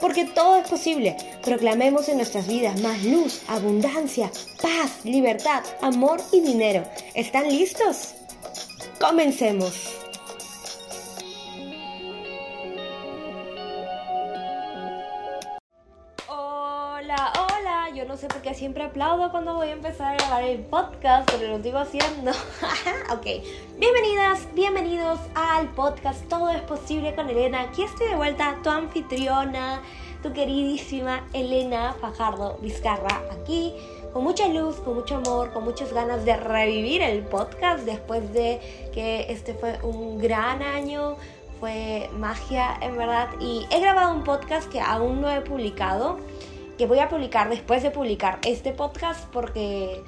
Porque todo es posible. Proclamemos en nuestras vidas más luz, abundancia, paz, libertad, amor y dinero. ¿Están listos? Comencemos. Hola, yo no sé por qué siempre aplaudo cuando voy a empezar a grabar el podcast, pero lo sigo haciendo. ok, bienvenidas, bienvenidos al podcast Todo es posible con Elena. Aquí estoy de vuelta, tu anfitriona, tu queridísima Elena Fajardo Vizcarra, aquí con mucha luz, con mucho amor, con muchas ganas de revivir el podcast después de que este fue un gran año fue magia en verdad y he grabado un podcast que aún no he publicado que voy a publicar después de publicar este podcast porque,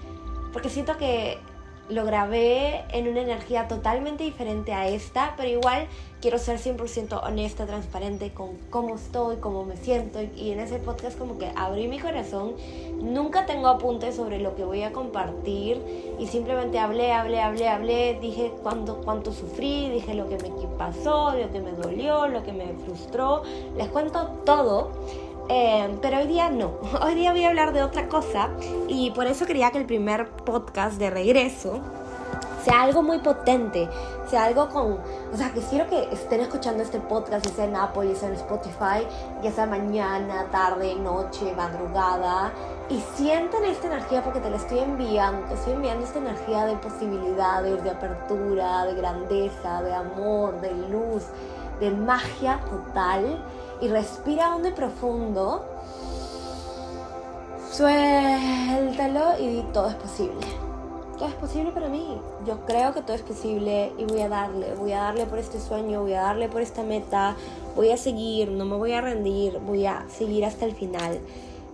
porque siento que lo grabé en una energía totalmente diferente a esta, pero igual quiero ser 100% honesta, transparente con cómo estoy, cómo me siento y en ese podcast como que abrí mi corazón, nunca tengo apuntes sobre lo que voy a compartir y simplemente hablé, hablé, hablé, hablé, dije cuánto, cuánto sufrí, dije lo que me pasó, lo que me dolió, lo que me frustró, les cuento todo eh, pero hoy día no. Hoy día voy a hablar de otra cosa y por eso quería que el primer podcast de regreso sea algo muy potente, sea algo con, o sea, que quiero que estén escuchando este podcast, ya sea en Apple, ya sea en Spotify, ya sea mañana, tarde, noche, madrugada, y sientan esta energía porque te la estoy enviando, te estoy enviando esta energía de posibilidades, de apertura, de grandeza, de amor, de luz, de magia total y respira hondo y profundo. Suéltalo y di todo es posible. Todo es posible para mí. Yo creo que todo es posible y voy a darle, voy a darle por este sueño, voy a darle por esta meta, voy a seguir, no me voy a rendir, voy a seguir hasta el final.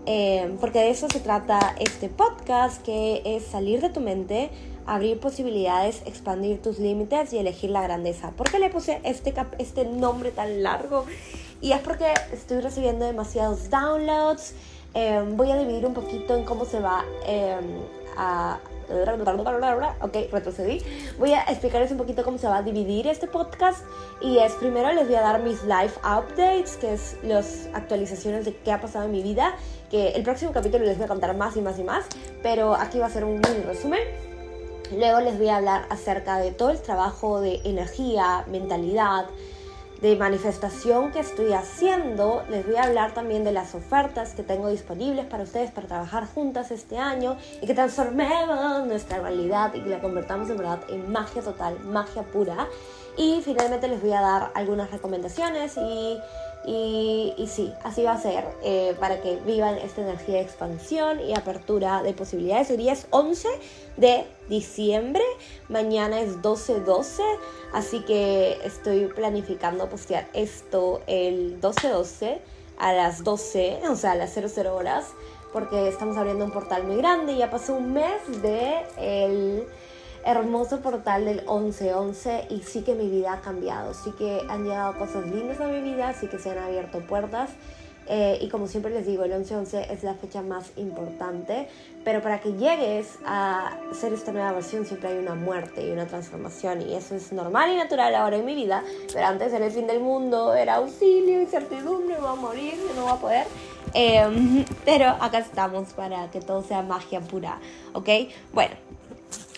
Eh, porque de eso se trata este podcast, que es salir de tu mente, abrir posibilidades, expandir tus límites y elegir la grandeza. ¿Por qué le puse este, este nombre tan largo? Y es porque estoy recibiendo demasiados downloads. Em, voy a dividir un poquito en cómo se va em, a... Ok, retrocedí. Voy a explicarles un poquito cómo se va a dividir este podcast. Y es primero les voy a dar mis live updates, que es las actualizaciones de qué ha pasado en mi vida. Que el próximo capítulo les voy a contar más y más y más. Pero aquí va a ser un mini resumen. Luego les voy a hablar acerca de todo el trabajo de energía, mentalidad, de manifestación que estoy haciendo. Les voy a hablar también de las ofertas que tengo disponibles para ustedes para trabajar juntas este año y que transformemos nuestra realidad y que la convertamos en verdad en magia total, magia pura. Y finalmente les voy a dar algunas recomendaciones y y, sí, así va a ser eh, para que vivan esta energía de expansión y apertura de posibilidades. Hoy día es 11 de diciembre, mañana es 12-12, así que estoy planificando postear esto el 12-12 a las 12, o sea, a las 00 horas, porque estamos abriendo un portal muy grande. y Ya pasó un mes de el hermoso portal del 1111 y sí que mi vida ha cambiado, sí que han llegado cosas lindas a mi vida, sí que se han abierto puertas. Eh, y como siempre les digo, el 11-11 es la fecha más importante, pero para que llegues a ser esta nueva versión siempre hay una muerte y una transformación y eso es normal y natural ahora en mi vida, pero antes era el fin del mundo, era auxilio, incertidumbre, voy a morir, no voy a poder. Em, pero acá estamos para que todo sea magia pura, ¿ok? Bueno,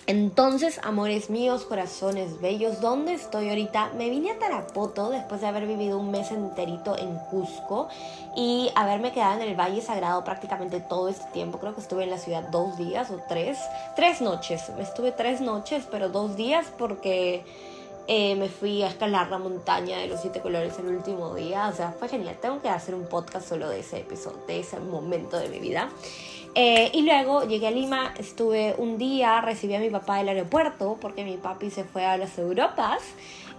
entonces, amores míos, corazones bellos, ¿dónde estoy ahorita? Me vine a Tarapoto después de haber vivido un mes enterito en Cusco y haberme quedado en el Valle Sagrado prácticamente todo este tiempo. Creo que estuve en la ciudad dos días o tres, tres noches. Estuve tres noches, pero dos días porque Eh, me fui a escalar la montaña de los siete colores el último día. O sea, fue genial. Tengo que hacer un podcast solo de ese episodio, de ese momento de mi vida. Eh, y luego llegué a Lima, estuve un día, recibí a mi papá del aeropuerto porque mi papi se fue a las Europas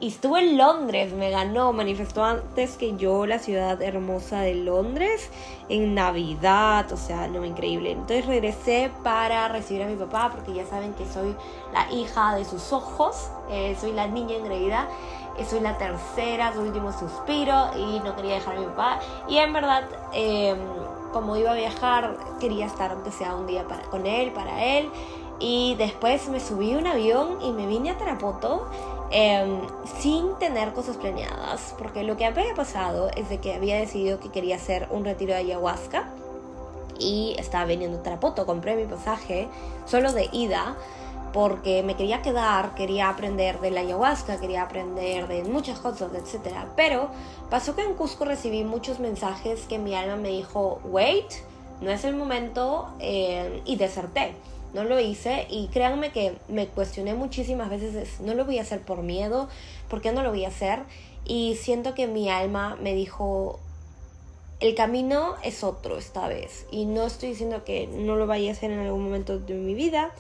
y estuvo en Londres, me ganó, manifestó antes que yo la ciudad hermosa de Londres en Navidad, o sea, no increíble. Entonces regresé para recibir a mi papá porque ya saben que soy la hija de sus ojos, eh, soy la niña engreída, eh, soy la tercera, su último suspiro y no quería dejar a mi papá. Y en verdad, em, como iba a viajar, quería estar aunque sea un día para, con él, para él. Y después me subí a un avión y me vine a Tarapoto Em, sin tener cosas planeadas, porque lo que había pasado es de que había decidido que quería hacer un retiro de ayahuasca y estaba viniendo a Tarapoto, compré mi pasaje solo de ida porque me quería quedar, quería aprender de la ayahuasca, quería aprender de muchas cosas, etc. Pero pasó que en Cusco recibí muchos mensajes que mi alma me dijo, wait, no es el momento, eh, y deserté no lo hice y créanme que me cuestioné muchísimas veces, no lo voy a hacer por miedo, ¿por qué no lo voy a hacer? Y siento que mi alma me dijo, el camino es otro esta vez y no estoy diciendo que no lo vaya a hacer en algún momento de mi vida,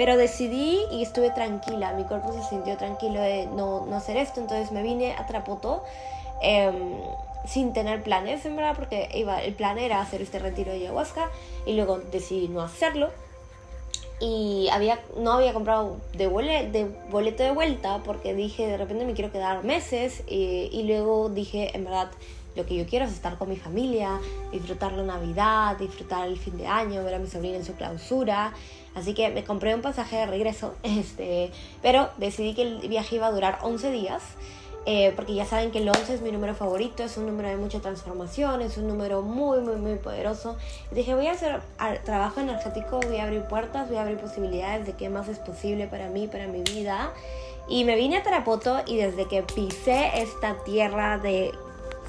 pero decidí y estuve tranquila, mi cuerpo se sintió tranquilo de no, no hacer esto, entonces me vine a Trapoto. Em, sin tener planes, en verdad, porque iba, el plan era hacer este retiro de ayahuasca y luego decidí no hacerlo y había, no había comprado de, de boleto de vuelta porque dije de repente me quiero quedar meses y, y luego dije en verdad lo que yo quiero es estar con mi familia, disfrutar la Navidad, disfrutar el fin de año, ver a mi sobrina en su clausura. Así que me compré un pasaje de regreso, este, pero decidí que el viaje iba a durar 11 días eh, porque ya saben que el 11 es mi número favorito, es un número de mucha transformación, es un número muy, muy, muy poderoso. Y dije, voy a hacer trabajo energético, voy a abrir puertas, voy a abrir posibilidades de qué más es posible para mí, para mi vida. Y me vine a Tarapoto y desde que pisé esta tierra de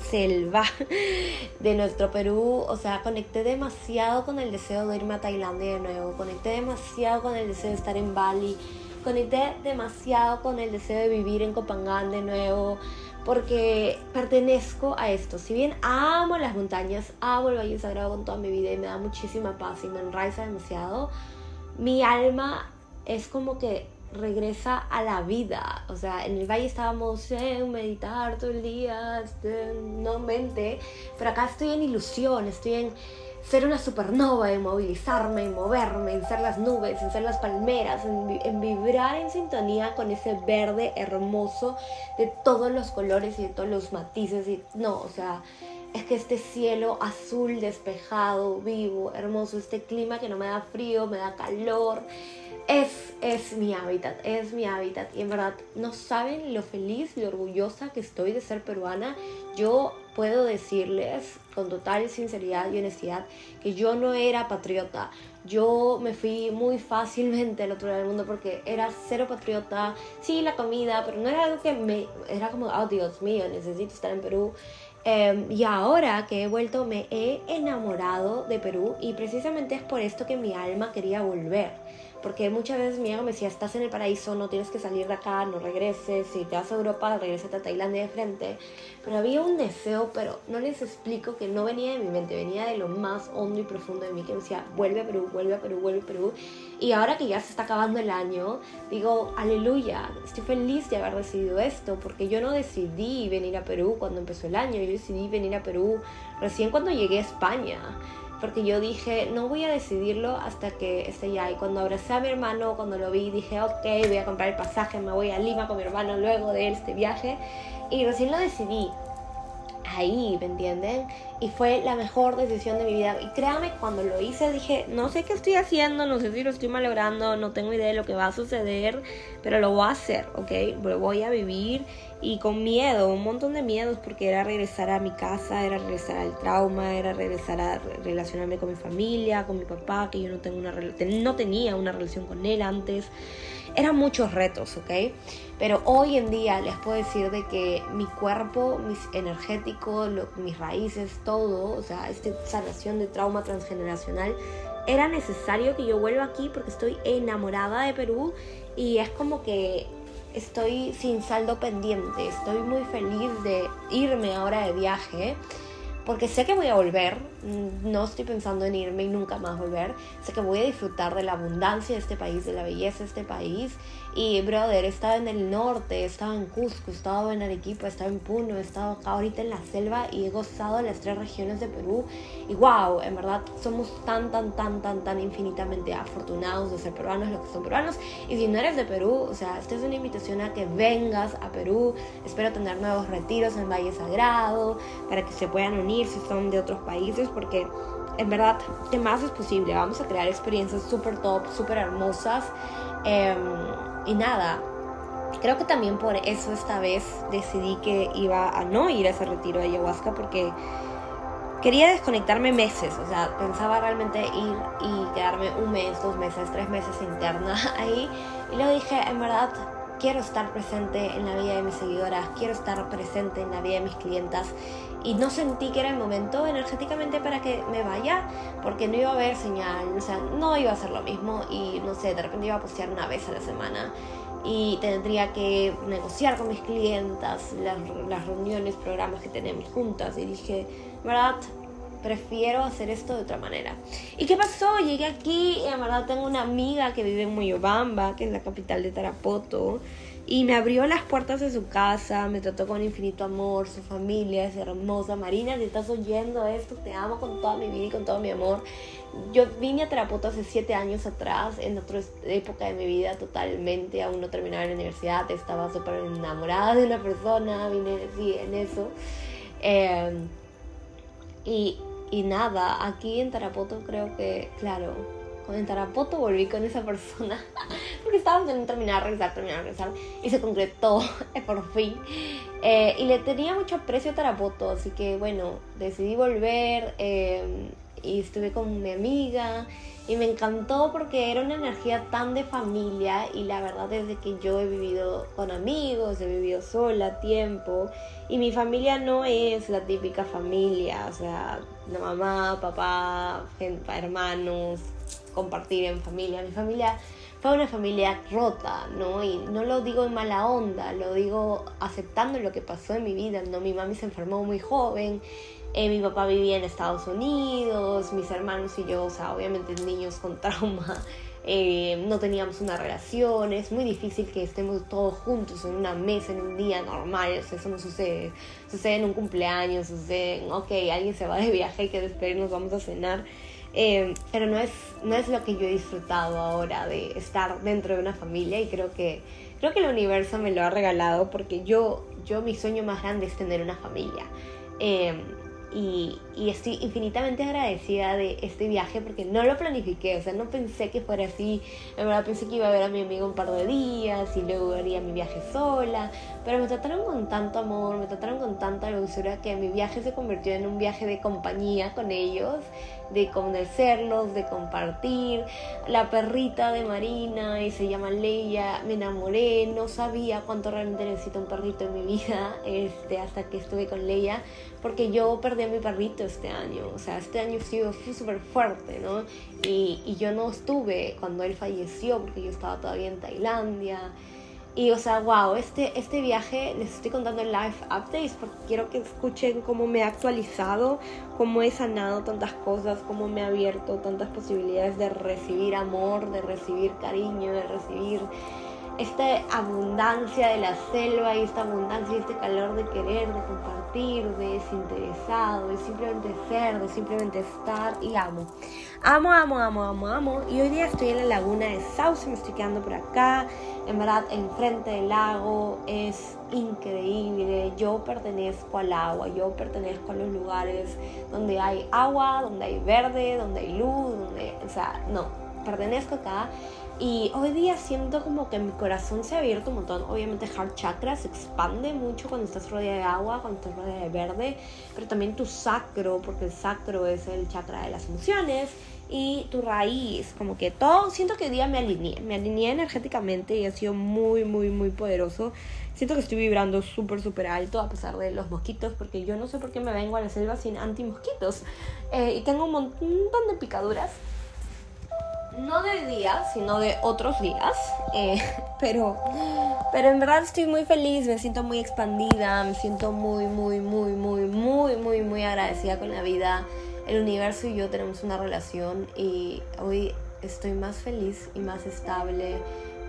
selva de nuestro Perú, o sea, conecté demasiado con el deseo de irme a Tailandia de nuevo, conecté demasiado con el deseo de estar en Bali. Conecté demasiado con el deseo de vivir en Copangán de nuevo, porque pertenezco a esto. Si bien amo las montañas, amo el Valle Sagrado con toda mi vida y me da muchísima paz y me enraiza demasiado, mi alma es como que regresa a la vida. O sea, en el valle estábamos en meditar todo el día, este, no mente, pero acá estoy en ilusión, estoy en ser una supernova, en movilizarme, en moverme, en ser las nubes, en ser las palmeras, en, vibrar en sintonía con ese verde hermoso de todos los colores y de todos los matices. Y, no, o sea, es que este cielo azul despejado, vivo, hermoso, este clima que no me da frío, me da calor, es, es mi hábitat, es mi hábitat. Y en verdad, no saben lo feliz y orgullosa que estoy de ser peruana. Yo puedo decirles con total sinceridad y honestidad que yo no era patriota. Yo me fui muy fácilmente al otro lado del mundo porque era cero patriota. Sí, la comida, pero no era algo que me... Era como, oh Dios mío, necesito estar en Perú. Em, y ahora que he vuelto me he enamorado de Perú y precisamente es por esto que mi alma quería volver porque muchas veces mi ego me decía, estás en el paraíso, no tienes que salir de acá, no regreses, si te vas a Europa, regresa a Tailandia de frente. Pero había un deseo, pero no les explico que no venía de mi mente, venía de lo más hondo y profundo de mí, que me decía, vuelve a Perú, vuelve a Perú, vuelve a Perú. Y ahora que ya se está acabando el año, digo, aleluya, estoy feliz de haber decidido esto, porque yo no decidí venir a Perú cuando empezó el año, yo decidí venir a Perú recién cuando llegué a España porque yo dije, no voy a decidirlo hasta que esté ya. Y cuando abracé a mi hermano, cuando lo vi, dije, ok, voy a comprar el pasaje, me voy a Lima con mi hermano luego de este viaje. Y recién lo decidí ahí, ¿me entienden? Y fue la mejor decisión de mi vida. Y créame, cuando lo hice dije, no sé qué estoy haciendo, no sé si lo estoy malogrando, no tengo idea de lo que va a suceder, pero lo voy a hacer, ¿ok? Lo voy a vivir y con miedo, un montón de miedos, porque era regresar a mi casa, era regresar al trauma, era regresar a relacionarme con mi familia, con mi papá, que yo no, tengo una, no tenía una relación con él antes. Eran muchos retos, ¿ok? Pero hoy en día les puedo decir de que mi cuerpo, mis energéticos, mis raíces, todo, o sea, esta sanación de trauma transgeneracional, era necesario que yo vuelva aquí porque estoy enamorada de Perú y es como que estoy sin saldo pendiente, estoy muy feliz de irme ahora de viaje porque sé que voy a volver, mm, no estoy pensando en irme y nunca más volver, sé que voy a disfrutar de la abundancia de este país, de la belleza de este país y, brother, he estado en el norte, he estado en Cusco, he estado en Arequipa, he estado en Puno, he estado acá ahorita en la selva y he gozado las tres regiones de Perú. Y wow, en verdad somos tan, tan, tan, tan, tan infinitamente afortunados de ser peruanos, los que son peruanos. Y si no eres de Perú, o sea, esta es una invitación a que vengas a Perú. Espero tener nuevos retiros en Valle Sagrado para que se puedan unir si son de otros países, porque en verdad, ¿qué más es posible? Vamos a crear experiencias súper top, súper hermosas. Em, y nada, creo que también por eso esta vez decidí que iba a no ir a ese retiro de ayahuasca porque quería desconectarme meses, o sea, pensaba realmente ir y quedarme un mes, dos meses, tres meses interna ahí. Y luego dije, en verdad, quiero estar presente en la vida de mis seguidoras, quiero estar presente en la vida de mis clientas y no sentí que era el momento energéticamente para que me vaya porque no iba a haber señal, o sea, no iba a ser lo mismo y no sé, de repente iba a postear una vez a la semana y tendría que negociar con mis clientas las, las reuniones, programas que tenemos juntas y dije, ¿verdad? Prefiero hacer esto de otra manera. ¿Y qué pasó? Llegué aquí y en verdad tengo una amiga que vive en Moyobamba, que es la capital de Tarapoto y me abrió las puertas de su casa, me trató con infinito amor, su familia es hermosa. Marina, si estás oyendo esto, te amo con toda mi vida y con todo mi amor. Yo vine a Terapoto hace siete años atrás, en otra época de mi vida totalmente, aún no terminaba la universidad, estaba súper enamorada de una persona, vine sí, en eso. Em, y, y nada, aquí en Tarapoto creo que, claro, en Tarapoto volví con esa persona porque estábamos en terminar, regresar, terminar, regresar y se concretó por fin. Eh, y le tenía mucho aprecio a Tarapoto, así que bueno, decidí volver eh, y estuve con mi amiga y me encantó porque era una energía tan de familia y la verdad es de que yo he vivido con amigos, he vivido sola tiempo y mi familia no es la típica familia, o sea, la mamá, papá, hermanos, compartir en familia. Mi familia fue una familia rota, ¿no? Y no lo digo en mala onda, lo digo aceptando lo que pasó en mi vida, ¿no? Mi mami se enfermó muy joven, eh, mi papá vivía en Estados Unidos, mis hermanos y yo, o sea, obviamente niños con trauma, eh, no teníamos una relación, es muy difícil que estemos todos juntos en una mesa, en un día normal, o sea, eso no sucede, sucede en un cumpleaños, sucede en, ok, alguien se va de viaje, hay que despedirnos, vamos a cenar. Eh, pero no es, no es lo que yo he disfrutado ahora de estar dentro de una familia y creo que, creo que el universo me lo ha regalado porque yo, yo mi sueño más grande es tener una familia. Eh, y, y, estoy infinitamente agradecida de este viaje porque no lo planifiqué, o sea, no pensé que fuera así, en verdad pensé que iba a ver a mi amigo un par de días y luego haría mi viaje sola, pero me trataron con tanto amor, me trataron con tanta dulzura que mi viaje se convirtió en un viaje de compañía con ellos de conocerlos, de compartir. La perrita de Marina, y se llama Leia, me enamoré, no sabía cuánto realmente necesito un perrito en mi vida este, hasta que estuve con Leia, porque yo perdí a mi perrito este año, o sea, este año fue súper fuerte, ¿no? Y, y yo no estuve cuando él falleció, porque yo estaba todavía en Tailandia. Y o sea, wow, este, este viaje les estoy contando en live updates porque quiero que escuchen cómo me he actualizado, cómo he sanado tantas cosas, cómo me ha abierto tantas posibilidades de recibir amor, de recibir cariño, de recibir esta abundancia de la selva y esta abundancia y este calor de querer, de compartir, de desinteresado, de simplemente ser, de simplemente estar y amo. Amo, amo, amo, amo, amo. Y hoy día estoy en la laguna de Sauce, me estoy quedando por acá. En verdad, enfrente del lago es increíble. Yo pertenezco al agua, yo pertenezco a los lugares donde hay agua, donde hay verde, donde hay luz, donde, o sea, no, pertenezco acá y hoy día siento como que mi corazón se ha abierto un montón. Obviamente Heart Chakra se expande mucho cuando estás rodeada de agua, cuando estás rodeada de verde, pero también tu sacro, porque el sacro es el chakra de las emociones y tu raíz, como que todo, siento que hoy día me alineé, me alineé energéticamente y ha sido muy, muy, muy poderoso. Siento que estoy vibrando súper, súper alto a pesar de los mosquitos, porque yo no sé por qué me vengo a la selva sin anti-mosquitos. Eh, y tengo un montón de picaduras no de día, sino de otros días. Eh, pero, pero en verdad estoy muy feliz, me siento muy expandida, me siento muy, muy, muy, muy, muy, muy, muy agradecida con la vida. El universo y yo tenemos una relación y hoy estoy más feliz y más estable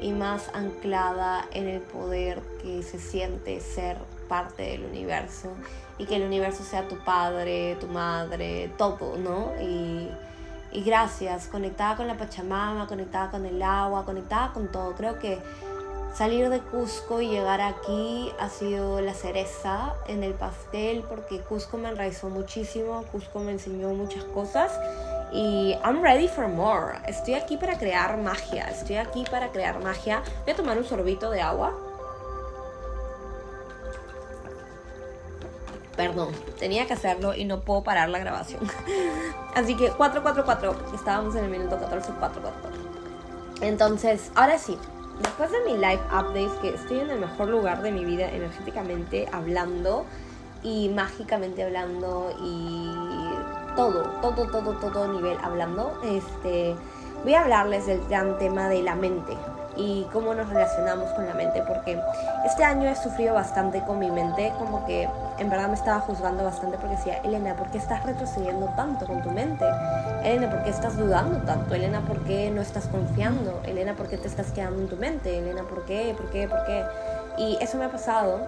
y más anclada en el poder que se siente ser parte del universo y que el universo sea tu padre, tu madre, todo, ¿no? Y, y gracias, conectada con la Pachamama, conectada con el agua, conectada con todo. Creo que salir de Cusco y llegar aquí ha sido la cereza en el pastel porque Cusco me enraizó muchísimo, Cusco me enseñó muchas cosas y I'm ready for more. Estoy aquí para crear magia, estoy aquí para crear magia. Voy a tomar un sorbito de agua. Perdón, tenía que hacerlo y no puedo parar la grabación. Así que 444, estábamos en el minuto 14, 444. Entonces, ahora sí, después de mi live updates, que estoy en el mejor lugar de mi vida energéticamente hablando y mágicamente hablando y todo, todo, todo, todo nivel hablando, este, voy a hablarles del gran tema de la mente y cómo nos relacionamos con la mente, porque este año he sufrido bastante con mi mente, como que en verdad me estaba juzgando bastante porque decía, Elena, ¿por qué estás retrocediendo tanto con tu mente? Elena, ¿por qué estás dudando tanto? Elena, ¿por qué no estás confiando? Elena, ¿por qué te estás quedando en tu mente? Elena, ¿por qué? ¿Por qué? ¿Por qué? Y eso me ha pasado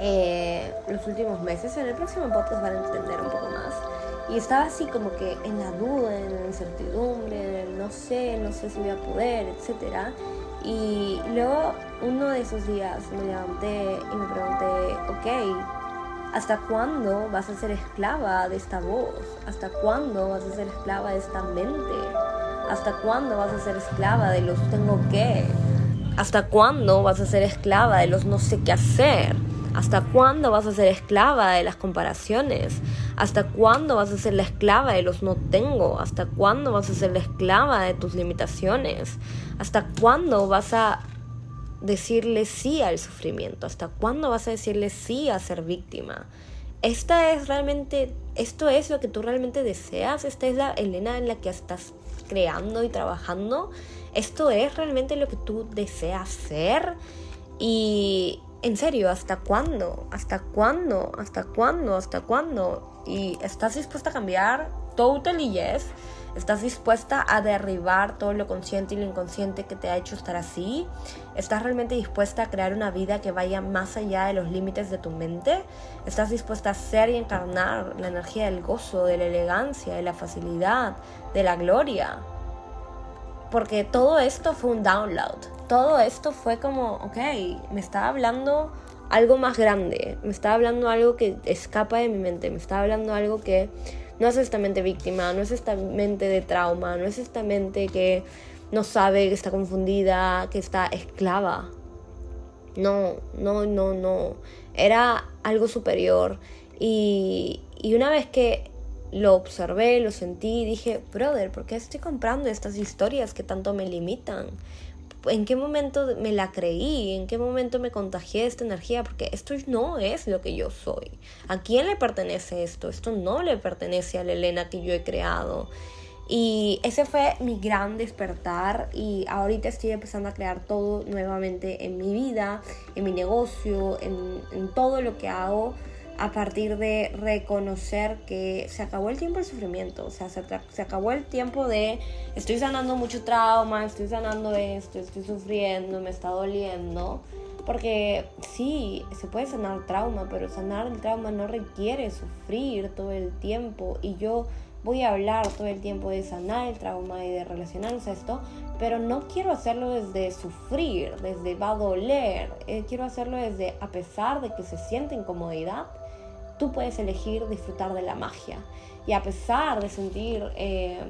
eh, los últimos meses. En el próximo podcast van a entender un poco más. Y estaba así como que en la duda, en la incertidumbre, no sé, no sé si voy a poder, etc. Y luego uno de esos días me levanté y me pregunté, ok, ¿hasta cuándo vas a ser esclava de esta voz? ¿Hasta cuándo vas a ser esclava de esta mente? ¿Hasta cuándo vas a ser esclava de los tengo que? ¿Hasta cuándo vas a ser esclava de los no sé qué hacer? ¿Hasta cuándo vas a ser esclava de las comparaciones? ¿Hasta cuándo vas a ser la esclava de los no tengo? ¿Hasta cuándo vas a ser la esclava de tus limitaciones? ¿Hasta cuándo vas a decirle sí al sufrimiento? ¿Hasta cuándo vas a decirle sí a ser víctima? Esta es realmente, esto es lo que tú realmente deseas, esta es la Elena en la que estás creando y trabajando, esto es realmente lo que tú deseas ser y en serio, ¿hasta cuándo? ¿Hasta cuándo? ¿Hasta cuándo? ¿Hasta cuándo? Y estás dispuesta a cambiar totally yes. ¿Estás dispuesta a derribar todo lo consciente y lo inconsciente que te ha hecho estar así? ¿Estás realmente dispuesta a crear una vida que vaya más allá de los límites de tu mente? ¿Estás dispuesta a ser y encarnar la energía del gozo, de la elegancia, de la facilidad, de la gloria? Porque todo esto fue un download. Todo esto fue como, ok, me estaba hablando algo más grande. Me estaba hablando algo que escapa de mi mente. Me estaba hablando algo que no es esta mente víctima, no es esta mente de trauma, no es esta mente que no sabe, que está confundida, que está esclava. No, no, no, no. Era algo superior. Y, y una vez que lo observé, lo sentí y dije, brother, ¿por qué estoy comprando estas historias que tanto me limitan? ¿En qué momento me la creí? ¿En qué momento me contagié esta energía? Porque esto no es lo que yo soy. ¿A quién le pertenece esto? Esto no le pertenece a la Elena que yo he creado. Y ese fue mi gran despertar y ahorita estoy empezando a crear todo nuevamente en mi vida, en mi negocio, en todo lo que hago a partir de reconocer que se acabó el tiempo del sufrimiento, o sea, se, acabó el tiempo de estoy sanando mucho trauma, estoy sanando esto, estoy sufriendo, me está doliendo, porque sí, se puede sanar trauma, pero sanar el trauma no requiere sufrir todo el tiempo y yo voy a hablar todo el tiempo de sanar el trauma y de relacionarse a esto, pero no quiero hacerlo desde sufrir, desde va a doler, eh, quiero hacerlo desde a pesar de que se siente incomodidad, tú puedes elegir disfrutar de la magia. Y a pesar de sentir eh,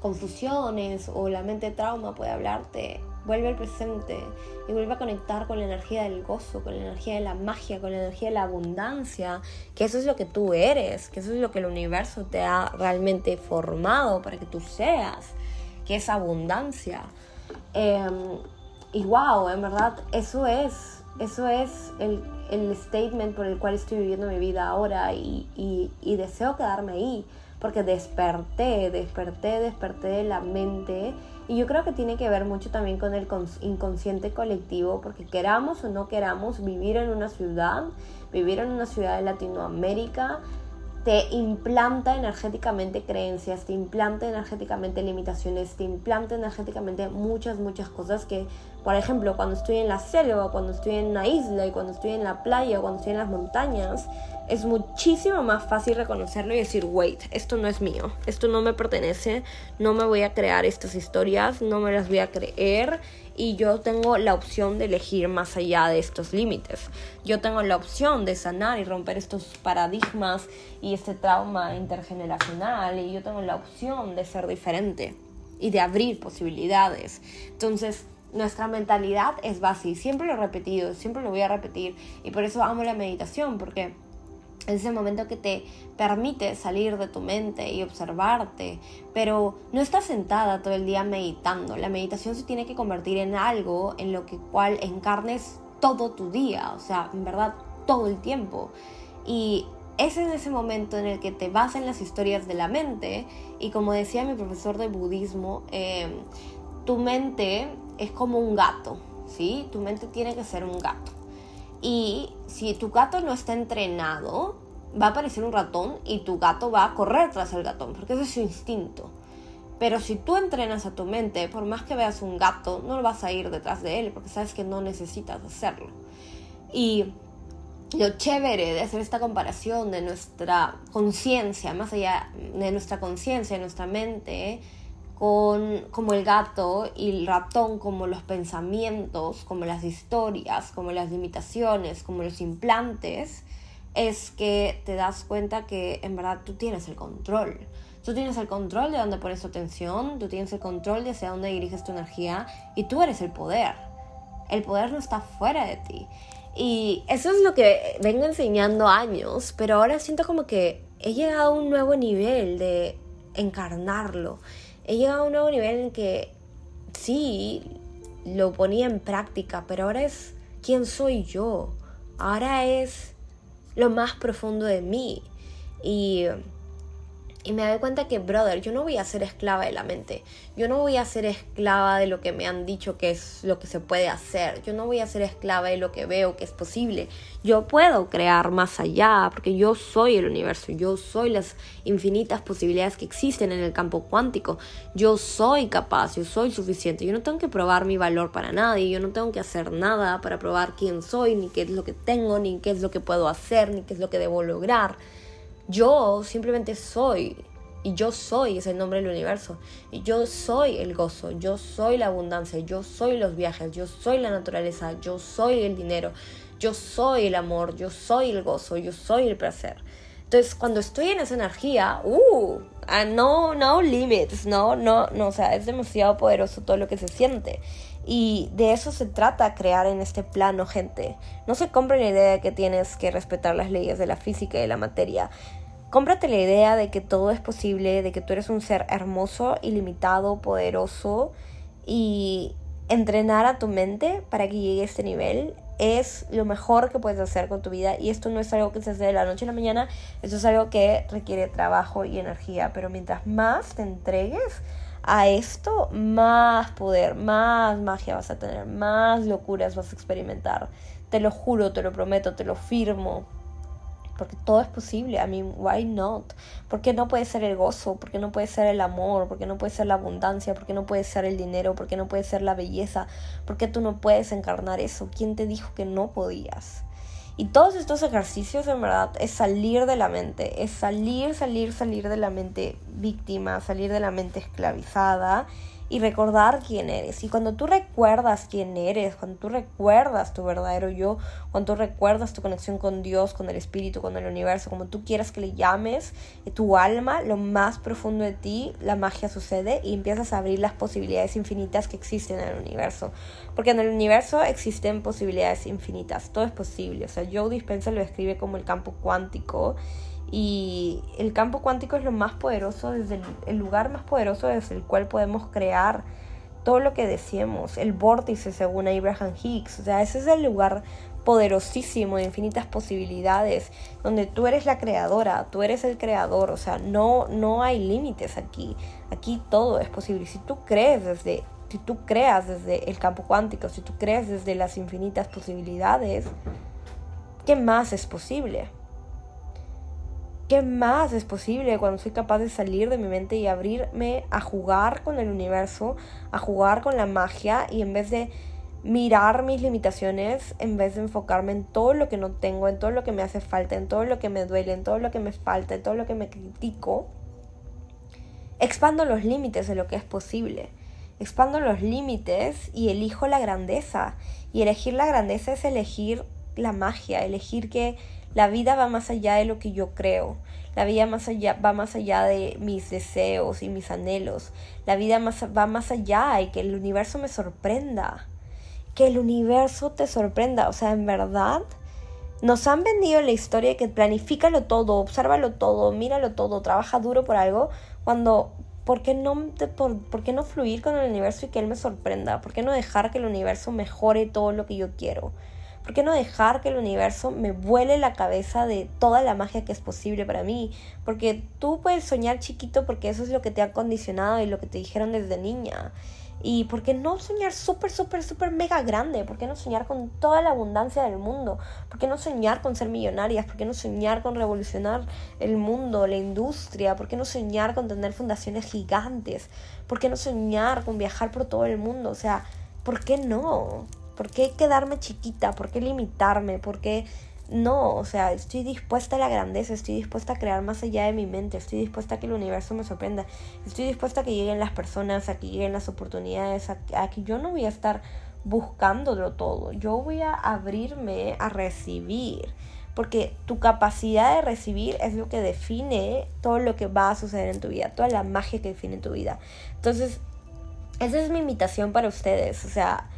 confusiones o la mente trauma puede hablarte, vuelve al presente y vuelve a conectar con la energía del gozo, con la energía de la magia, con la energía de la abundancia, que eso es lo que tú eres, que eso es lo que el universo te ha realmente formado para que tú seas, que es abundancia. Em, y wow, en verdad, eso es, eso es el el statement por el cual estoy viviendo mi vida ahora y, y, deseo quedarme ahí. porque desperté, desperté, desperté de la mente. Y yo creo que tiene que ver mucho también con el inconsciente colectivo, porque queramos o no queramos vivir en una ciudad, vivir en una ciudad de Latinoamérica, te implanta energéticamente creencias, te implanta energéticamente limitaciones, te implanta energéticamente muchas, muchas cosas que, por ejemplo, cuando estoy en la selva, cuando estoy en una isla y cuando estoy en la playa, cuando estoy en las montañas, es muchísimo más fácil reconocerlo y decir, wait, esto no es mío, esto no me pertenece, no me voy a crear estas historias, no me las voy a creer y yo tengo la opción de elegir más allá de estos límites. Yo tengo la opción de sanar y romper estos paradigmas y este trauma intergeneracional y yo tengo la opción de ser diferente y de abrir posibilidades. Entonces, nuestra mentalidad es base siempre lo he repetido, siempre lo voy a repetir y por eso amo la meditación porque es el momento que te permite salir de tu mente y observarte, pero no estás sentada todo el día meditando. La meditación se tiene que convertir en algo en lo que cual encarnes todo tu día, o sea, en verdad todo el tiempo. Y es en ese momento en el que te vas en las historias de la mente y como decía mi profesor de budismo, eh, tu mente es como un gato, ¿sí? Tu mente tiene que ser un gato. Y si tu gato no está entrenado, va a aparecer un ratón y tu gato va a correr tras el gatón, porque ese es su instinto. Pero si tú entrenas a tu mente, por más que veas un gato, no lo vas a ir detrás de él, porque sabes que no necesitas hacerlo. Y lo chévere de hacer esta comparación de nuestra conciencia, más allá de nuestra conciencia, de nuestra mente, con, como el gato y el ratón como los pensamientos, como las historias, como las limitaciones, como los implantes, es que te das cuenta que en verdad tú tienes el control. Tú tienes el control de dónde pones tu atención, tú tienes el control de hacia dónde diriges tu energía y tú eres el poder. El poder no está fuera de ti. Y eso es lo que vengo enseñando años, pero ahora siento como que he llegado a un nuevo nivel de encarnarlo he llegado a un nuevo nivel en que sí, lo ponía en práctica, pero ahora es quién soy yo. Ahora es lo más profundo de mí. Y y me doy cuenta que, brother, yo no voy a ser esclava de la mente. Yo no voy a ser esclava de lo que me han dicho que es lo que se puede hacer. Yo no voy a ser esclava de lo que veo que es posible. Yo puedo crear más allá porque yo soy el universo. Yo soy las infinitas posibilidades que existen en el campo cuántico. Yo soy capaz, yo soy suficiente. Yo no tengo que probar mi valor para nadie. Yo no tengo que hacer nada para probar quién soy, ni qué es lo que tengo, ni qué es lo que puedo hacer, ni qué es lo que debo lograr. Yo simplemente soy. Y yo soy es el nombre del universo. Y yo soy el gozo, yo soy la abundancia, yo soy los viajes, yo soy la naturaleza, yo soy el dinero, yo soy el amor, yo soy el gozo, yo soy el placer. Entonces, cuando estoy en esa energía, uh, ah, no, no limits, no, no, no, o sea, es demasiado poderoso todo lo que se siente. Y de eso se trata crear en este plano, gente. No se compre la idea de que tienes que respetar las leyes de la física y de la materia. Cómprate la idea de que todo es posible, de que tú eres un ser hermoso, ilimitado, poderoso y entrenar a tu mente para que llegue a este nivel es lo mejor que puedes hacer con tu vida. Y esto no es algo que se hace de la noche a la mañana, esto es algo que requiere trabajo y energía, pero mientras más te entregues a esto, más poder, más magia vas a tener, más locuras vas a experimentar. Te lo juro, te lo prometo, te lo firmo porque todo es posible. I mean, why not? ¿Por qué no puede ser el gozo? ¿Por qué no puede ser el amor? ¿Por qué no puede ser la abundancia? ¿Por qué no puede ser el dinero? ¿Por qué no puede ser la belleza? ¿Por qué tú no puedes encarnar eso? ¿Quién te dijo que no podías? Y todos estos ejercicios en verdad es salir de la mente, es salir, salir, salir de la mente víctima, salir de la mente esclavizada y recordar quién eres. Y cuando tú recuerdas quién eres, cuando tú recuerdas tu verdadero yo, cuando tú recuerdas tu conexión con Dios, con el Espíritu, con el universo, como tú quieras que le llames, eh, tu alma, lo más profundo de ti, la magia sucede y empiezas a abrir las posibilidades infinitas que existen en el universo. Porque en el universo existen posibilidades infinitas, todo es posible. O sea, Joe Dispenza lo describe como el campo cuántico y el campo cuántico es lo más poderoso, desde el, lugar más poderoso desde el cual podemos crear todo lo que decíamos, el vórtice según Abraham Hicks, o sea, ese es el lugar poderosísimo, de infinitas posibilidades, donde tú eres la creadora, tú eres el creador, o sea, no, no hay límites aquí, aquí todo es posible. Si tú crees desde, si tú creas desde el campo cuántico, si tú crees desde las infinitas posibilidades, ¿qué más es posible? ¿Qué más es posible cuando soy capaz de salir de mi mente y abrirme a jugar con el universo, a jugar con la magia y en vez de mirar mis limitaciones en vez de enfocarme en todo lo que no tengo, en todo lo que me hace falta, en todo lo que me duele, en todo lo que me falta, en todo lo que me critico, expando los límites de lo que es posible. Expando los límites y elijo la grandeza. Y elegir la grandeza es elegir la magia, elegir que la vida va más allá de lo que yo creo. La vida más allá, va más allá de mis deseos y mis anhelos. La vida más, va más allá y que el universo me sorprenda que el universo te sorprenda. O sea, en verdad, nos han vendido la historia de que planifícalo todo, obsérvalo todo, míralo todo, trabaja duro por algo, cuando, ¿por qué, no por, ¿por qué no fluir con el universo y que él me sorprenda? ¿Por qué no dejar que el universo mejore todo lo que yo quiero? ¿Por qué no dejar que el universo me vuele la cabeza de toda la magia que es posible para mí? Porque tú puedes soñar chiquito porque eso es lo que te ha condicionado y lo que te dijeron desde niña. Y por qué no soñar súper, súper, súper mega grande, por qué no soñar con toda la abundancia del mundo, por qué no soñar con ser millonarias, por qué no soñar con revolucionar el mundo, la industria, por qué no soñar con tener fundaciones gigantes, por qué no soñar con viajar por todo el mundo, o sea, ¿por qué no? ¿Por qué quedarme chiquita? ¿Por qué limitarme? ¿Por qué no, o sea, estoy dispuesta a la grandeza, estoy dispuesta a crear más allá de mi mente, estoy dispuesta a que el universo me sorprenda, estoy dispuesta a que lleguen las personas, a que lleguen las oportunidades, a, que yo no voy a estar buscándolo todo, yo voy a abrirme a recibir, porque tu capacidad de recibir es lo que define todo lo que va a suceder en tu vida, toda la magia que define tu vida. Entonces, esa es mi invitación para ustedes, o sea,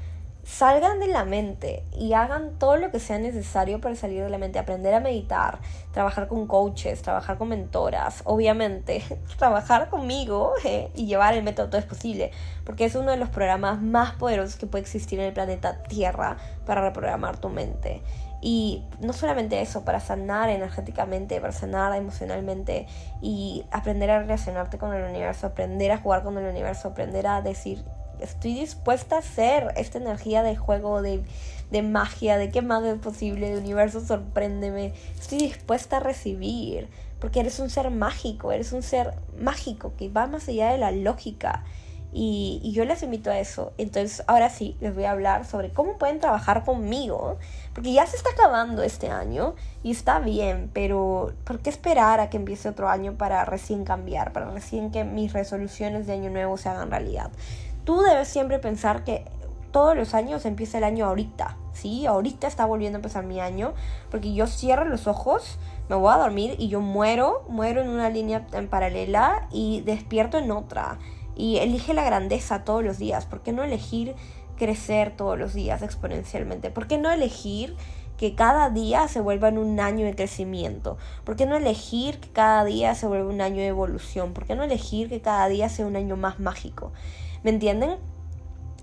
salgan de la mente y hagan todo lo que sea necesario para salir de la mente, aprender a meditar, trabajar con coaches, trabajar con mentoras, obviamente, trabajar conmigo eh, y llevar el método todo es posible, porque es uno de los programas más poderosos que puede existir en el planeta Tierra para reprogramar tu mente. Y no solamente eso, para sanar energéticamente, para sanar emocionalmente y aprender a relacionarte con el universo, aprender a jugar con el universo, aprender a decir estoy dispuesta a ser esta energía de juego, de, de magia, de qué más es posible, de universo sorpréndeme. Estoy dispuesta a recibir, porque eres un ser mágico, eres un ser mágico que va más allá de la lógica. Y, y, yo les invito a eso. Entonces, ahora sí, les voy a hablar sobre cómo pueden trabajar conmigo. Porque ya se está acabando este año y está bien, pero ¿por qué esperar a que empiece otro año para recién cambiar? Para recién que mis resoluciones de año nuevo se hagan realidad tú debes siempre pensar que todos los años empieza el año ahorita, ¿sí? Ahorita está volviendo a empezar mi año, porque yo cierro los ojos, me voy a dormir y yo muero, muero en una línea en paralela y despierto en otra. Y elige la grandeza todos los días. ¿Por qué no elegir crecer todos los días exponencialmente? ¿Por qué no elegir que cada día se vuelva en un año de crecimiento? ¿Por qué no elegir que cada día se vuelva un año de evolución? ¿Por qué no elegir que cada día sea un año más mágico? ¿Me entienden?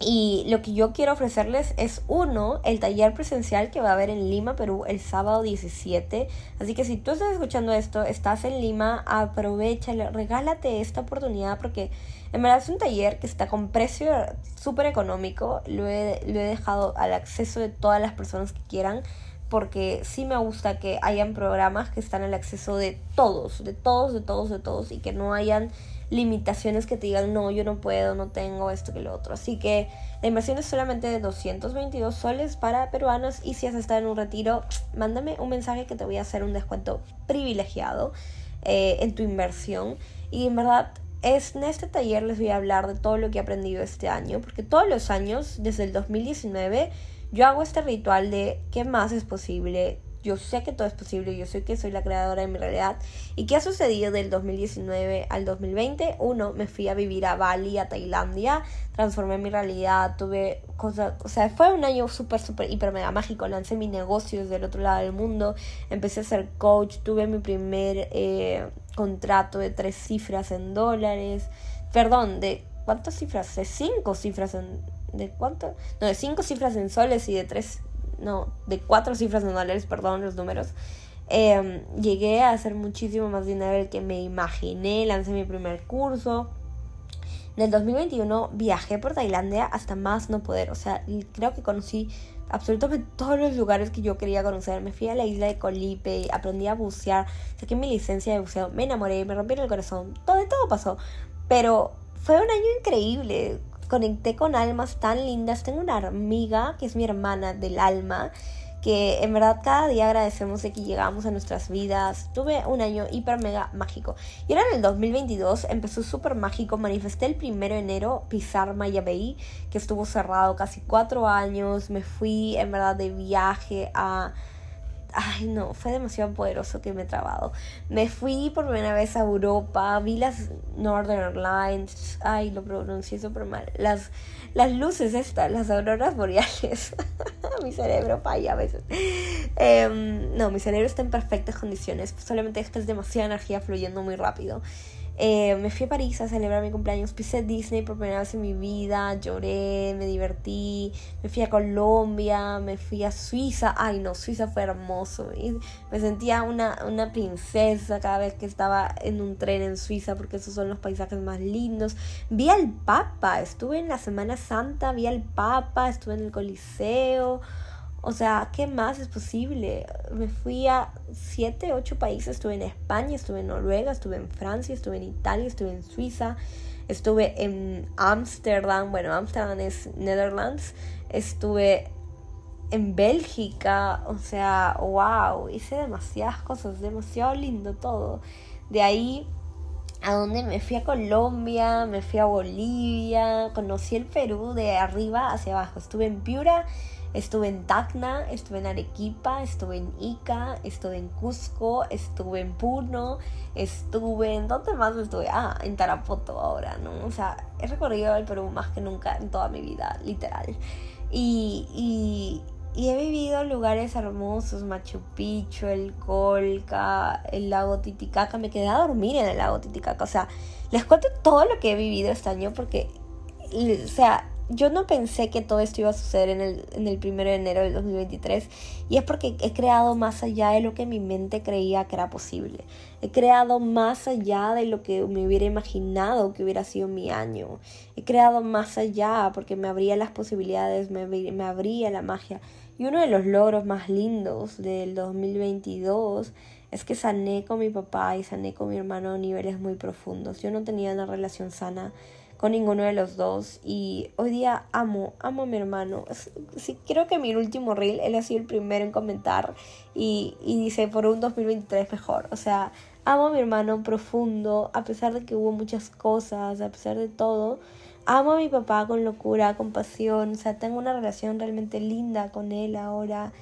Y lo que yo quiero ofrecerles es uno, el taller presencial que va a haber en Lima, Perú, el sábado 17. Así que si tú estás escuchando esto, estás en Lima, aprovecha, regálate esta oportunidad porque en verdad es un taller que está con precio súper económico. Lo he, lo he dejado al acceso de todas las personas que quieran porque sí me gusta que hayan programas que están al acceso de todos, de todos, de todos, de todos y que no hayan limitaciones que te digan, no, yo no puedo, no tengo esto que lo otro. Así que la inversión es solamente de 222 soles para peruanos y si has estado en un retiro, mándame un mensaje que te voy a hacer un descuento privilegiado eh, en tu inversión. Y en verdad, es, en este taller les voy a hablar de todo lo que he aprendido este año, porque todos los años, desde el 2019, yo hago este ritual de qué más es posible, yo sé que todo es posible, yo sé que soy la creadora de mi realidad. ¿Y qué ha sucedido del 2019 al 2020? Uno, me fui a vivir a Bali, a Tailandia, transformé mi realidad, tuve cosas, o sea, fue un año súper, súper, hiper, mega mágico. Lancé mi negocio desde el otro lado del mundo, empecé a ser coach, tuve mi primer eh, contrato de tres cifras en dólares, perdón, de cuántas cifras, de cinco cifras en, de cuánto, no, de cinco cifras en soles y de tres no, de cuatro cifras dólares, perdón, los números. Em, llegué a hacer muchísimo más dinero del que me imaginé, lancé mi primer curso. En el 2021 viajé por Tailandia hasta más no poder, o sea, creo que conocí absolutamente todos los lugares que yo quería conocer. Me fui a la isla de Colipe, aprendí a bucear, saqué mi licencia de buceo, me enamoré, me rompieron el corazón, todo todo pasó. Pero fue un año increíble. Conecté con almas tan lindas. Tengo una amiga que es mi hermana del alma que en verdad cada día agradecemos de que llegamos a nuestras vidas. Tuve un año hiper mega mágico. Y ahora en el 2022 empezó súper mágico. Manifesté el primero de enero pisar Maya que estuvo cerrado casi cuatro años. Me fui en verdad de viaje a Ay, no, fue demasiado poderoso que me he trabado. Me fui por primera vez a Europa, vi las Northern Lines. Ay, lo pronuncié súper mal. Las, las luces estas, las auroras boreales. mi cerebro falla a veces. Em, no, mi cerebro está en perfectas condiciones. Solamente es es demasiada energía fluyendo muy rápido. Eh, me fui a París a celebrar mi cumpleaños, pisé Disney por primera vez en mi vida, lloré, me divertí, me fui a Colombia, me fui a Suiza, ay no, Suiza fue hermoso, me sentía una, una princesa cada vez que estaba en un tren en Suiza porque esos son los paisajes más lindos. Vi al Papa, estuve en la Semana Santa, vi al Papa, estuve en el Coliseo. O sea, ¿qué más es posible? Me fui a siete, ocho países. Estuve en España, estuve en Noruega, estuve en Francia, estuve en Italia, estuve en Suiza, estuve en Ámsterdam. Bueno, Ámsterdam es Netherlands. Estuve en Bélgica. O sea, wow, hice demasiadas cosas, demasiado lindo todo. De ahí a donde me fui a Colombia, me fui a Bolivia, conocí el Perú de arriba hacia abajo. Estuve en Piura Estuve en Tacna, estuve en Arequipa, estuve en Ica, estuve en Cusco, estuve en Puno, estuve en... ¿Dónde más estuve? Ah, en Tarapoto ahora, ¿no? O sea, he recorrido el Perú más que nunca en toda mi vida, literal. Y, y, he vivido lugares hermosos, Machu Picchu, el Colca, el lago Titicaca. Me quedé a dormir en el lago Titicaca. O sea, les cuento todo lo que he vivido este año porque, o sea, yo no pensé que todo esto iba a suceder en el, en el primero de enero del 2023 y es porque he creado más allá de lo que mi mente creía que era posible. He creado más allá de lo que me hubiera imaginado que hubiera sido mi año. He creado más allá porque me abría las posibilidades, me, me abría la magia. Y uno de los logros más lindos del 2022 es que sané con mi papá y sané con mi hermano a niveles muy profundos. Yo no tenía una relación sana con ninguno de los dos y hoy día amo, amo a mi hermano. Sí, creo que mi último reel, él ha sido el primero en comentar y, y dice por un 2023 mejor. O sea, amo a mi hermano profundo, a pesar de que hubo muchas cosas, a pesar de todo. Amo a mi papá con locura, con pasión, o sea, tengo una relación realmente linda con él ahora.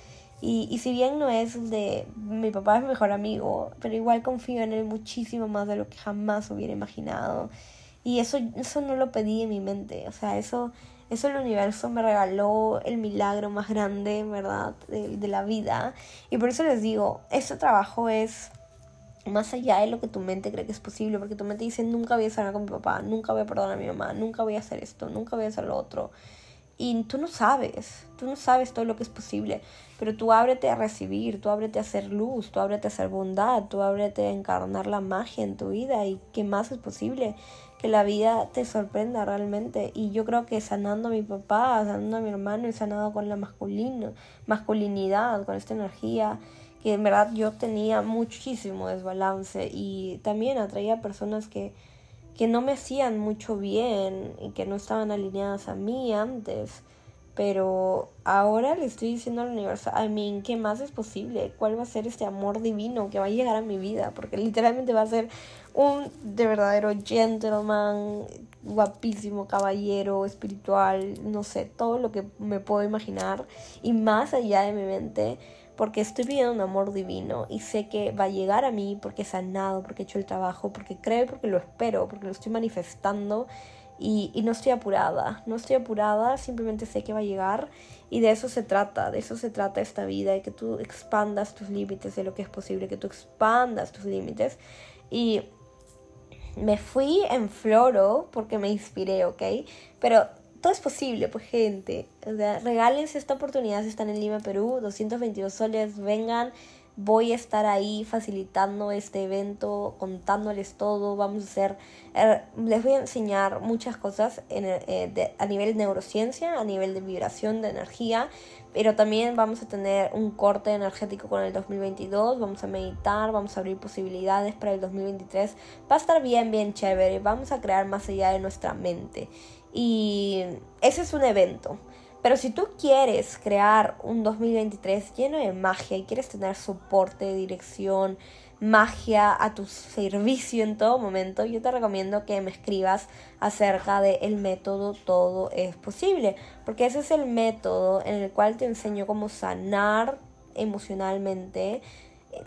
Y, y si bien no es de mi papá es mi mejor amigo, pero igual confío en él muchísimo más de lo que jamás hubiera imaginado. Y eso, eso no lo pedí en mi mente, o sea, eso, eso el universo me regaló el milagro más grande, ¿verdad?, de, de la vida. Y por eso les digo, este trabajo es más allá de lo que tu mente cree que es posible, porque tu mente dice, nunca voy a sanar con mi papá, nunca voy a perdonar a mi mamá, nunca voy a hacer esto, nunca voy a hacer lo otro. Y tú no sabes, tú no sabes todo lo que es posible, pero tú ábrete a recibir, tú ábrete a hacer luz, tú ábrete a hacer bondad, tú ábrete a encarnar la magia en tu vida y qué más es posible que la vida te sorprenda realmente. Y yo creo que sanando a mi papá, sanando a mi hermano y sanado con la masculino, masculinidad, con esta energía, que en verdad yo tenía muchísimo desbalance y también atraía personas que, que no me hacían mucho bien y que no estaban alineadas a mí antes. Pero ahora le estoy diciendo al universo, I mean, ¿qué más es posible? ¿Cuál va a ser este amor divino que va a llegar a mi vida? Porque literalmente va a ser un de verdadero gentleman, guapísimo, caballero, espiritual, no sé, todo lo que me puedo imaginar y más allá de mi mente, porque estoy viviendo un amor divino y sé que va a llegar a mí porque he sanado, porque he hecho el trabajo, porque creo, porque lo espero, porque lo estoy manifestando y, y no estoy apurada, no estoy apurada, simplemente sé que va a llegar y de eso se trata, de eso se trata esta vida, de que tú expandas tus límites de lo que es posible, que tú expandas tus límites y me fui en floro porque me inspiré, ¿ok? Pero todo es posible, pues gente. O sea, regálense esta oportunidad si están en Lima, Perú, 222 soles, vengan. Voy a estar ahí facilitando este evento, contándoles todo. Vamos a hacer, eh, les voy a enseñar muchas cosas eh, a nivel de neurociencia, a nivel de vibración, de energía pero también vamos a tener un corte energético con el 2022, vamos a meditar, vamos a abrir posibilidades para el 2023. Va a estar bien, bien chévere, vamos a crear más allá de nuestra mente. Y ese es un evento. Pero si tú quieres crear un 2023 lleno de magia y quieres tener soporte, dirección, magia a tu servicio en todo momento, yo te recomiendo que me escribas acerca del el método Todo es posible, porque ese es el método en el cual te enseño cómo sanar emocionalmente,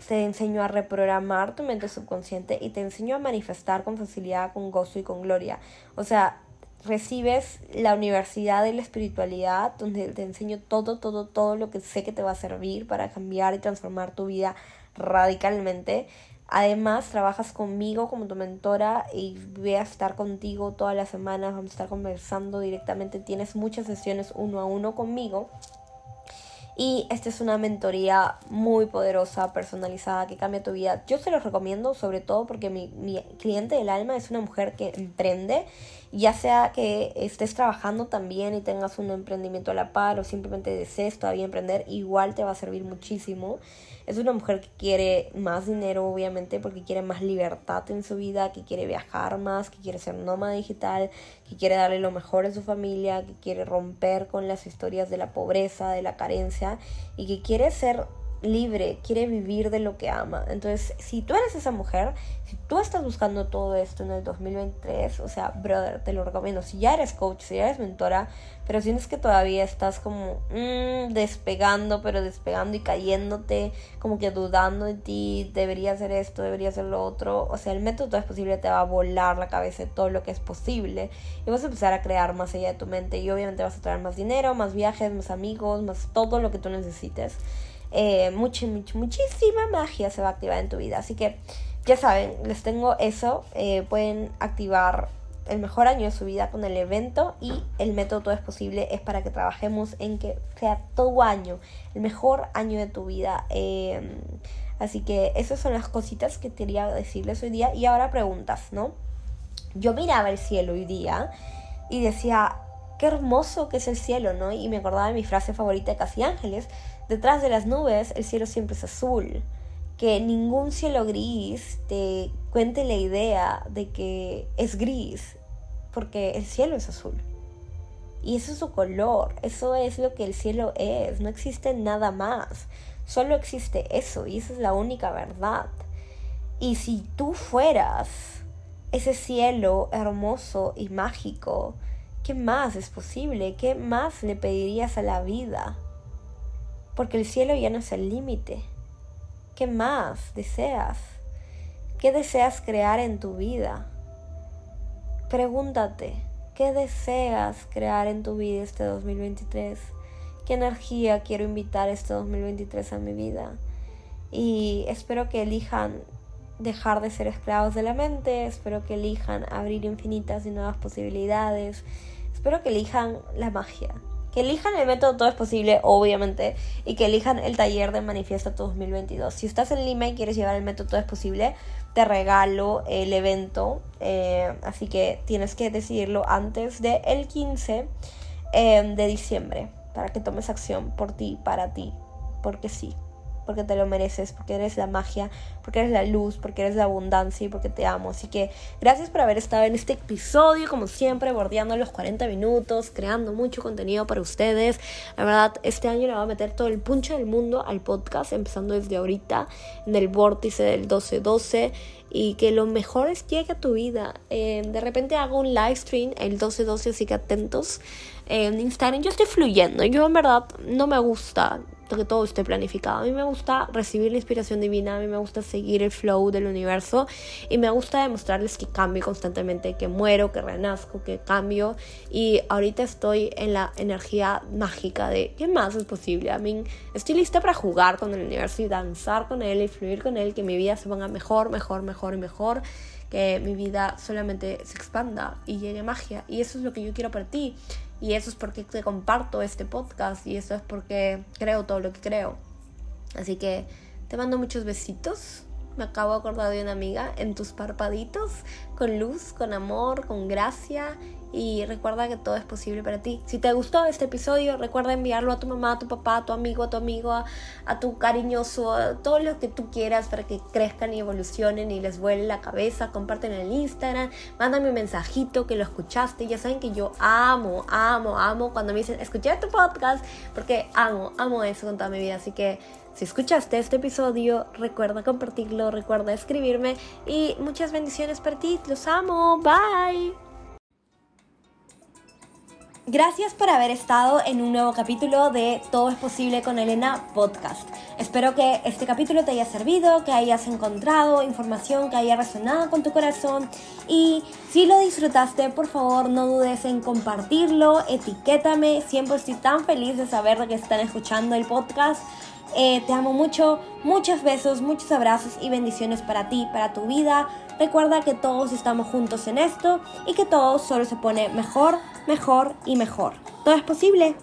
te enseño a reprogramar tu mente subconsciente y te enseño a manifestar con facilidad, con gozo y con gloria. O sea, recibes la universidad de la espiritualidad, donde te enseño todo, todo, todo lo que sé que te va a servir para cambiar y transformar tu vida radicalmente. Además, trabajas conmigo como tu mentora y voy a estar contigo todas las semanas, vamos a estar conversando directamente, tienes muchas sesiones uno a uno conmigo. Y esta es una mentoría muy poderosa, personalizada, que cambia tu vida. Yo se los recomiendo sobre todo porque mi, mi cliente del alma es una mujer que emprende ya sea que estés trabajando también y tengas un emprendimiento a la par o simplemente desees todavía emprender, igual te va a servir muchísimo. Es una mujer que quiere más dinero, obviamente, porque quiere más libertad en su vida, que quiere viajar más, que quiere ser nómada digital, que quiere darle lo mejor a su familia, que quiere romper con las historias de la pobreza, de la carencia y que quiere ser libre, quiere vivir de lo que ama. Entonces, si tú eres esa mujer, si tú estás buscando todo esto en el 2023, o sea, brother, te lo recomiendo. Si ya eres coach, si ya eres mentora, pero sientes que todavía estás como mm, despegando, pero despegando y cayéndote, como que dudando de ti, debería hacer esto, debería hacer lo otro. O sea, el método todo es posible te va a volar la cabeza de todo lo que es posible y vas a empezar a crear más allá de tu mente y obviamente vas a traer más dinero, más viajes, más amigos, más todo lo que tú necesites eh, mucha, muchísima magia se va a activar en tu vida. Así que ya saben, les tengo eso. Eh, pueden activar el mejor año de su vida con el evento y el método todo es posible es para que trabajemos en que sea todo año el mejor año de tu vida. Em, así que esas son las cositas que quería decirles hoy día. Y ahora preguntas, ¿no? Yo miraba el cielo hoy día y decía, qué hermoso que es el cielo, ¿no? Y me acordaba de mi frase favorita de Casi Ángeles, detrás de las nubes el cielo siempre es azul. Que ningún cielo gris te cuente la idea de que es gris, porque el cielo es azul. Y eso es su color, eso es lo que el cielo es, no existe nada más, solo existe eso y esa es la única verdad. Y si tú fueras ese cielo hermoso y mágico, ¿qué más es posible? ¿Qué más le pedirías a la vida? Porque el cielo ya no es el límite. ¿Qué más deseas? ¿Qué deseas crear en tu vida? Pregúntate, ¿qué deseas crear en tu vida este 2023? ¿Qué energía quiero invitar este 2023 a mi vida? Y espero que elijan dejar de ser esclavos de la mente, espero que elijan abrir infinitas y nuevas posibilidades, espero que elijan la magia, que elijan el método Todo es Posible, obviamente, y que elijan el taller de Manifiesta 2022. Si estás en Lima y quieres llevar el método Todo es Posible, te regalo el evento, eh, así que tienes que decidirlo antes del el 15 eh, de diciembre para que tomes acción por ti, para ti, porque sí porque te lo mereces, porque eres la magia, porque eres la luz, porque eres la abundancia y porque te amo. Así que gracias por haber estado en este episodio, como siempre, bordeando los 40 minutos, creando mucho contenido para ustedes. La verdad, este año le voy a meter todo el puncho del mundo al podcast, empezando desde ahorita, en el vórtice del 12-12 y que lo mejor es llegue a tu vida. Eh, de repente hago un live stream el 12-12, así que atentos. En Instagram yo estoy fluyendo. Yo en verdad no me gusta que todo esté planificado. A mí me gusta recibir la inspiración divina, a mí me gusta seguir el flow del universo y me gusta demostrarles que cambio constantemente, que muero, que renazco, que cambio. Y ahorita estoy en la energía mágica de qué más es posible. A mí estoy lista para jugar con el universo y danzar con él y fluir con él, que mi vida se ponga mejor, mejor, mejor y mejor que mi vida solamente se expanda y llegue magia. Y eso es lo que yo quiero para ti. Y eso es porque te comparto este podcast y eso es porque creo todo lo que creo. Así que te mando muchos besitos. Me acabo de acordar de una amiga en tus parpaditos, con luz, con amor, con gracia y recuerda que todo es posible para ti. Si te gustó este episodio, recuerda enviarlo a tu mamá, a tu papá, a tu amigo, a tu amigo, a, tu cariñoso, a todo lo que tú quieras para que crezcan y evolucionen y les vuele la cabeza. Comparten en el Instagram, mándame un mensajito que lo escuchaste. Ya saben que yo amo, amo, amo cuando me dicen, escuché tu podcast, porque amo, amo eso con toda mi vida. Así que si escuchaste este episodio, recuerda compartirlo, recuerda escribirme y muchas bendiciones para ti. Los amo. Bye. Gracias por haber estado en un nuevo capítulo de Todo es posible con Elena podcast. Espero que este capítulo te haya servido, que hayas encontrado información que haya resonado con tu corazón y si lo disfrutaste, por favor no dudes en compartirlo, etiquétame, siempre estoy tan feliz de saber que están escuchando el podcast. Eh, te amo mucho, muchos besos, muchos abrazos y bendiciones para ti, para tu vida. Recuerda que todos estamos juntos en esto y que todo solo se pone mejor, mejor y mejor. Todo es posible.